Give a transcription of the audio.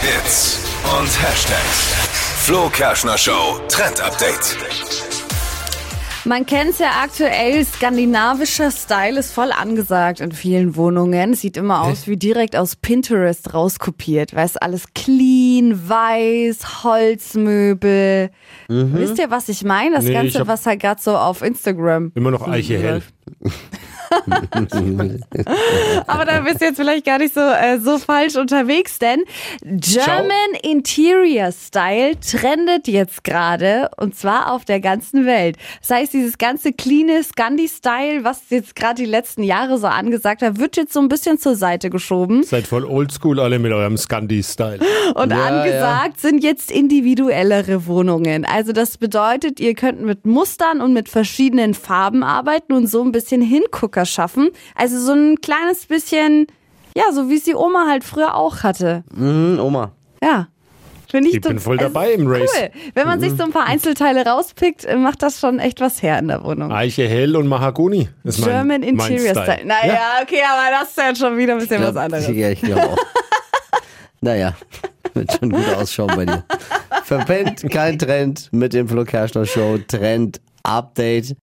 Hits und Hashtags. Flo Kerschner Show Trend Update. Man kennt es ja aktuell, skandinavischer Style ist voll angesagt in vielen Wohnungen. Sieht immer aus wie direkt aus Pinterest rauskopiert. Weißt alles clean, weiß, Holzmöbel. Wisst ihr, was ich meine? Das Nee, Ganze, was halt gerade so auf Instagram. Immer noch Eiche hell. Aber da bist du jetzt vielleicht gar nicht so, äh, so falsch unterwegs, denn German Interior Style trendet jetzt gerade und zwar auf der ganzen Welt. Das heißt, dieses ganze cleane Scandi-Style, was jetzt gerade die letzten Jahre so angesagt hat, wird jetzt so ein bisschen zur Seite geschoben. Seid voll oldschool alle mit eurem Scandi-Style. Und Ja, angesagt sind jetzt individuellere Wohnungen. Also das bedeutet, ihr könnt mit Mustern und mit verschiedenen Farben arbeiten und so ein bisschen Hingucker schaffen. Also so ein kleines bisschen, ja, so wie es die Oma halt früher auch hatte. Mhm, Oma. Ja. Finde ich, Ich bin voll es dabei im Race. Cool. Wenn man sich so ein paar Einzelteile rauspickt, äh, macht das schon echt was her in der Wohnung. Eiche hell und Mahagoni. ist mein, German mein Interior Style. Style. Naja, okay, aber das ist ja schon wieder ein bisschen was anderes. Ja, ich glaube auch. naja, wird schon gut ausschauen bei dir. Verpennt kein Trend mit dem Flo Kerschner Show. Trend Update.